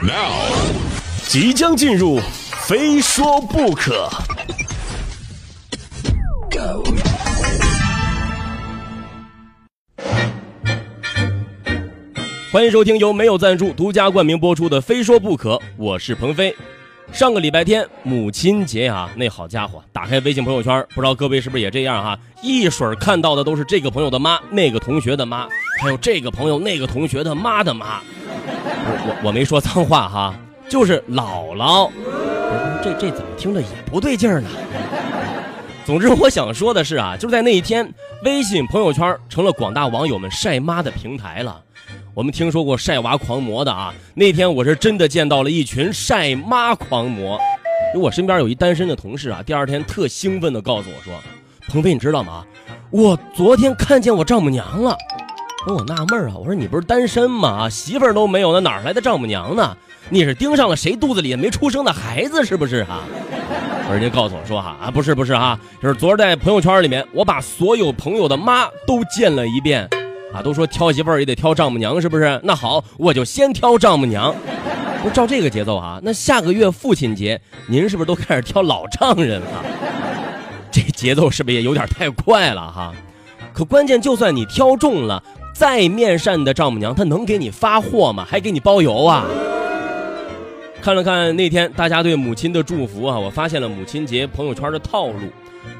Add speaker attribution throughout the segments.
Speaker 1: Now，即将进入，非说不可。Go，欢迎收听由没有赞助、独家冠名播出的《非说不可》，我是鹏飞。上个礼拜天母亲节啊，那好家伙，打开微信朋友圈，不知道各位是不是也这样哈？一水看到的都是这个朋友的妈，那个同学的妈，还有这个朋友那个同学的妈的妈。我没说脏话哈，就是姥姥。这这怎么听着也不对劲儿呢？总之，我想说的是啊，就在那一天，微信朋友圈成了广大网友们晒妈的平台了。我们听说过晒娃狂魔的啊，那天我是真的见到了一群晒妈狂魔。我身边有一单身的同事啊，第二天特兴奋地告诉我说：“鹏飞，你知道吗？我昨天看见我丈母娘了。”我纳闷啊，我说你不是单身吗？啊，媳妇儿都没有，那哪来的丈母娘呢？你是盯上了谁肚子里没出生的孩子是不是啊？人家告诉我说哈啊，不是不是哈，就是昨儿在朋友圈里面，我把所有朋友的妈都见了一遍。啊，都说挑媳妇儿也得挑丈母娘，是不是？那好，我就先挑丈母娘。不照这个节奏啊，那下个月父亲节，您是不是都开始挑老丈人了？这节奏是不是也有点太快了哈？可关键，就算你挑中了，再面善的丈母娘，她能给你发货吗？还给你包邮啊？看了看那天大家对母亲的祝福啊，我发现了母亲节朋友圈的套路。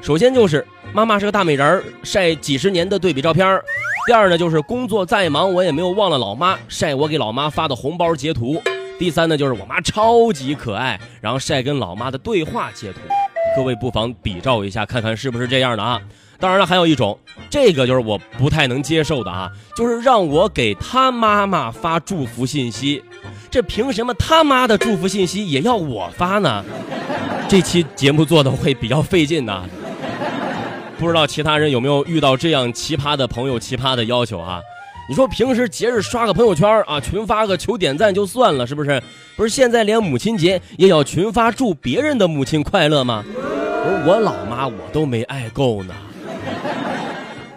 Speaker 1: 首先就是妈妈是个大美人儿，晒几十年的对比照片第二呢，就是工作再忙，我也没有忘了老妈，晒我给老妈发的红包截图。第三呢，就是我妈超级可爱，然后晒跟老妈的对话截图。各位不妨比照一下，看看是不是这样的啊？当然了，还有一种，这个就是我不太能接受的啊，就是让我给他妈妈发祝福信息。这凭什么他妈的祝福信息也要我发呢？这期节目做的会比较费劲呐。不知道其他人有没有遇到这样奇葩的朋友、奇葩的要求啊？你说平时节日刷个朋友圈啊，群发个求点赞就算了，是不是？不是现在连母亲节也要群发祝别人的母亲快乐吗？我老妈我都没爱够呢。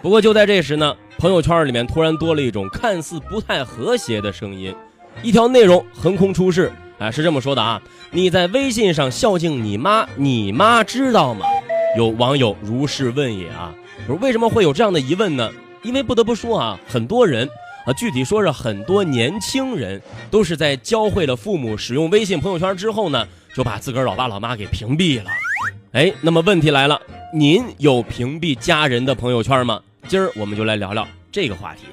Speaker 1: 不过就在这时呢，朋友圈里面突然多了一种看似不太和谐的声音，一条内容横空出世，哎，是这么说的啊：你在微信上孝敬你妈，你妈知道吗？有网友如是问也啊，说为什么会有这样的疑问呢？因为不得不说啊，很多人啊，具体说是很多年轻人，都是在教会了父母使用微信朋友圈之后呢，就把自个儿老爸老妈给屏蔽了。哎，那么问题来了，您有屏蔽家人的朋友圈吗？今儿我们就来聊聊这个话题。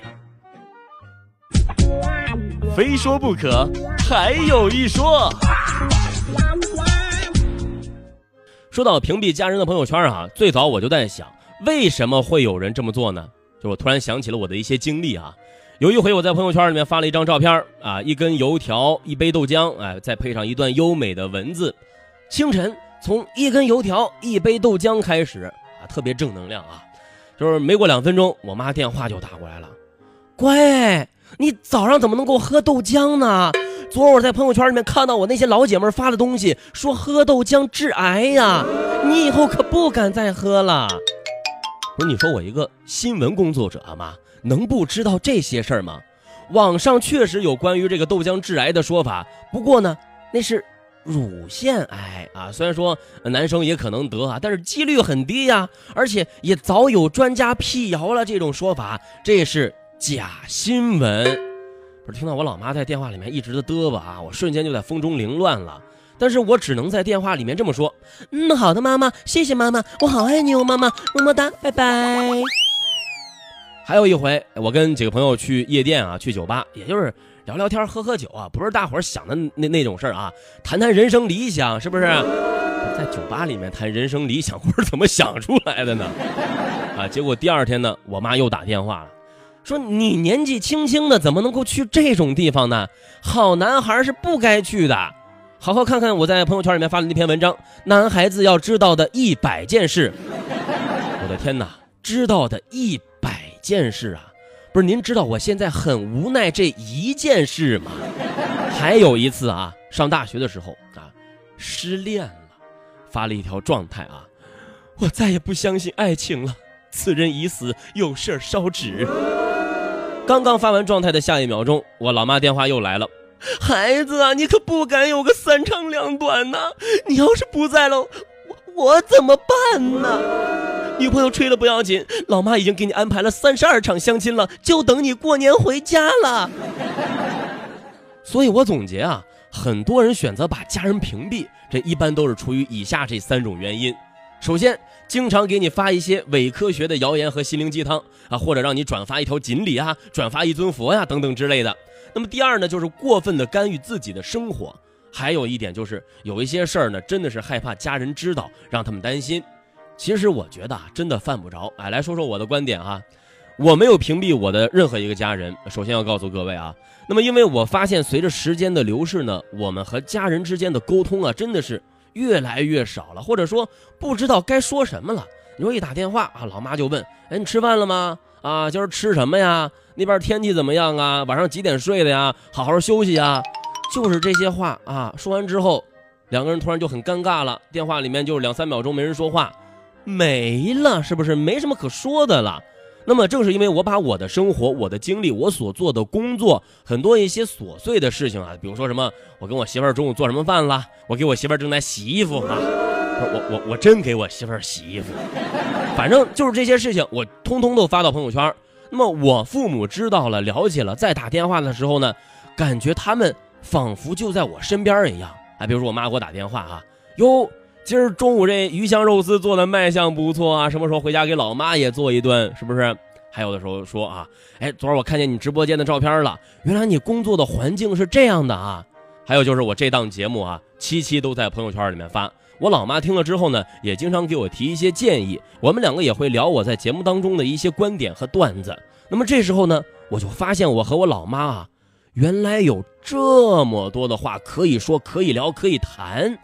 Speaker 1: 非说不可，还有一说。说到屏蔽家人的朋友圈啊，最早我就在想，为什么会有人这么做呢？就我突然想起了我的一些经历啊。有一回我在朋友圈里面发了一张照片啊，一根油条，一杯豆浆，哎，再配上一段优美的文字。清晨从一根油条、一杯豆浆开始啊，特别正能量啊。就是没过两分钟，我妈电话就打过来了，乖，你早上怎么能够喝豆浆呢？昨儿我在朋友圈里面看到我那些老姐妹发的东西，说喝豆浆致癌呀，你以后可不敢再喝了。不是你说我一个新闻工作者吗？能不知道这些事儿吗？网上确实有关于这个豆浆致癌的说法，不过呢，那是乳腺癌啊。虽然说男生也可能得啊，但是几率很低呀，而且也早有专家辟谣了这种说法，这是假新闻。不是听到我老妈在电话里面一直的嘚吧啊，我瞬间就在风中凌乱了。但是我只能在电话里面这么说：“嗯，好的，妈妈，谢谢妈妈，我好爱你哦，妈妈，么么哒，拜拜。”还有一回，我跟几个朋友去夜店啊，去酒吧，也就是聊聊天、喝喝酒啊，不是大伙儿想的那那种事儿啊，谈谈人生理想，是不是？在酒吧里面谈人生理想，我是怎么想出来的呢？啊，结果第二天呢，我妈又打电话了。说你年纪轻轻的，怎么能够去这种地方呢？好男孩是不该去的。好好看看我在朋友圈里面发的那篇文章，男孩子要知道的一百件事。我的天哪，知道的一百件事啊！不是您知道我现在很无奈这一件事吗？还有一次啊，上大学的时候啊，失恋了，发了一条状态啊，我再也不相信爱情了，此人已死，有事烧纸。刚刚发完状态的下一秒钟，我老妈电话又来了。孩子啊，你可不敢有个三长两短呐！你要是不在了，我我怎么办呢？女朋友吹了不要紧，老妈已经给你安排了三十二场相亲了，就等你过年回家了。所以我总结啊，很多人选择把家人屏蔽，这一般都是出于以下这三种原因：首先，经常给你发一些伪科学的谣言和心灵鸡汤啊，或者让你转发一条锦鲤啊，转发一尊佛呀等等之类的。那么第二呢，就是过分的干预自己的生活。还有一点就是有一些事儿呢，真的是害怕家人知道，让他们担心。其实我觉得啊，真的犯不着。哎，来说说我的观点哈，我没有屏蔽我的任何一个家人。首先要告诉各位啊，那么因为我发现随着时间的流逝呢，我们和家人之间的沟通啊，真的是越来越少了，或者说不知道该说什么了。你说一打电话啊，老妈就问：“哎，你吃饭了吗？啊，今儿吃什么呀？那边天气怎么样啊？晚上几点睡的呀？好好休息呀。”就是这些话啊，说完之后，两个人突然就很尴尬了。电话里面就两三秒钟没人说话，没了，是不是没什么可说的了？那么正是因为我把我的生活、我的经历、我所做的工作，很多一些琐碎的事情啊，比如说什么，我跟我媳妇儿中午做什么饭了，我给我媳妇儿正在洗衣服啊，我我我真给我媳妇儿洗衣服，反正就是这些事情，我通通都发到朋友圈。那么我父母知道了、了解了，再打电话的时候呢，感觉他们。仿佛就在我身边一样，哎，比如说我妈给我打电话啊，哟，今儿中午这鱼香肉丝做的卖相不错啊，什么时候回家给老妈也做一顿，是不是？还有的时候说啊，哎，昨儿我看见你直播间的照片了，原来你工作的环境是这样的啊。还有就是我这档节目啊，期期都在朋友圈里面发，我老妈听了之后呢，也经常给我提一些建议，我们两个也会聊我在节目当中的一些观点和段子。那么这时候呢，我就发现我和我老妈啊。原来有这么多的话可以说、可以聊、可以谈，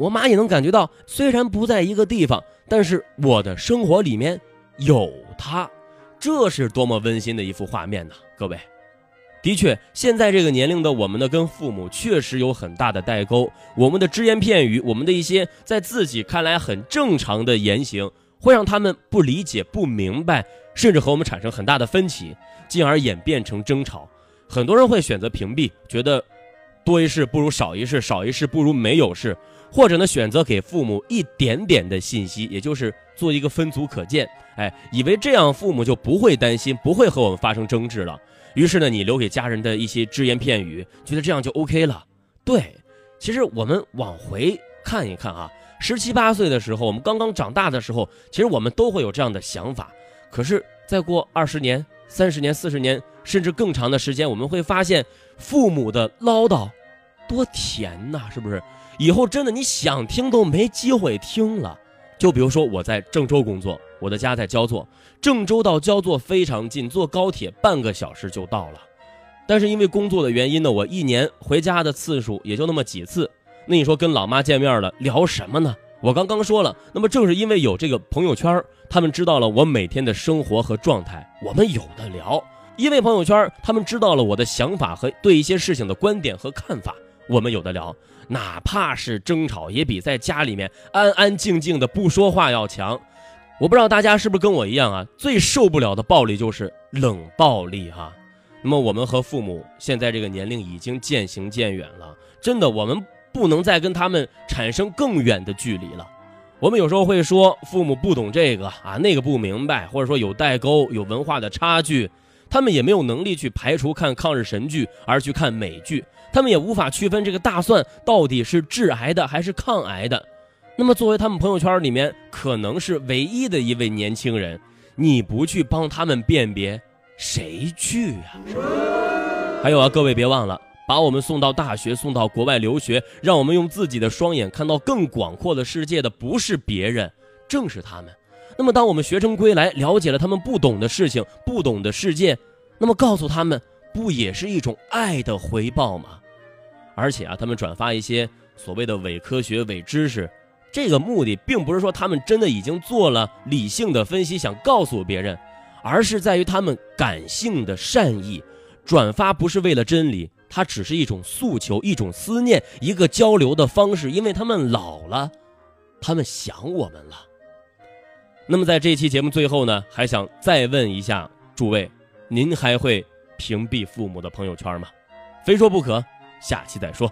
Speaker 1: 我妈也能感觉到，虽然不在一个地方，但是我的生活里面有她，这是多么温馨的一幅画面呢？各位，的确，现在这个年龄的我们呢，跟父母确实有很大的代沟，我们的只言片语，我们的一些在自己看来很正常的言行，会让他们不理解、不明白，甚至和我们产生很大的分歧，进而演变成争吵。很多人会选择屏蔽，觉得多一事不如少一事，少一事不如没有事，或者呢选择给父母一点点的信息，也就是做一个分组可见，哎，以为这样父母就不会担心，不会和我们发生争执了。于是呢，你留给家人的一些只言片语，觉得这样就 OK 了。对，其实我们往回看一看啊，十七八岁的时候，我们刚刚长大的时候，其实我们都会有这样的想法。可是再过二十年。三十年、四十年，甚至更长的时间，我们会发现父母的唠叨多甜呐，是不是？以后真的你想听都没机会听了。就比如说我在郑州工作，我的家在焦作，郑州到焦作非常近，坐高铁半个小时就到了。但是因为工作的原因呢，我一年回家的次数也就那么几次。那你说跟老妈见面了，聊什么呢？我刚刚说了，那么正是因为有这个朋友圈，他们知道了我每天的生活和状态，我们有的聊。因为朋友圈，他们知道了我的想法和对一些事情的观点和看法，我们有的聊。哪怕是争吵，也比在家里面安安静静的不说话要强。我不知道大家是不是跟我一样啊？最受不了的暴力就是冷暴力哈。那么我们和父母现在这个年龄已经渐行渐远了，真的我们。不能再跟他们产生更远的距离了。我们有时候会说父母不懂这个啊，那个不明白，或者说有代沟、有文化的差距，他们也没有能力去排除看抗日神剧而去看美剧，他们也无法区分这个大蒜到底是致癌的还是抗癌的。那么，作为他们朋友圈里面可能是唯一的一位年轻人，你不去帮他们辨别，谁去呀？还有啊，各位别忘了。把我们送到大学，送到国外留学，让我们用自己的双眼看到更广阔的世界的，不是别人，正是他们。那么，当我们学成归来，了解了他们不懂的事情，不懂的世界，那么告诉他们，不也是一种爱的回报吗？而且啊，他们转发一些所谓的伪科学、伪知识，这个目的并不是说他们真的已经做了理性的分析，想告诉别人，而是在于他们感性的善意。转发不是为了真理。它只是一种诉求，一种思念，一个交流的方式。因为他们老了，他们想我们了。那么在这期节目最后呢，还想再问一下诸位：您还会屏蔽父母的朋友圈吗？非说不可，下期再说。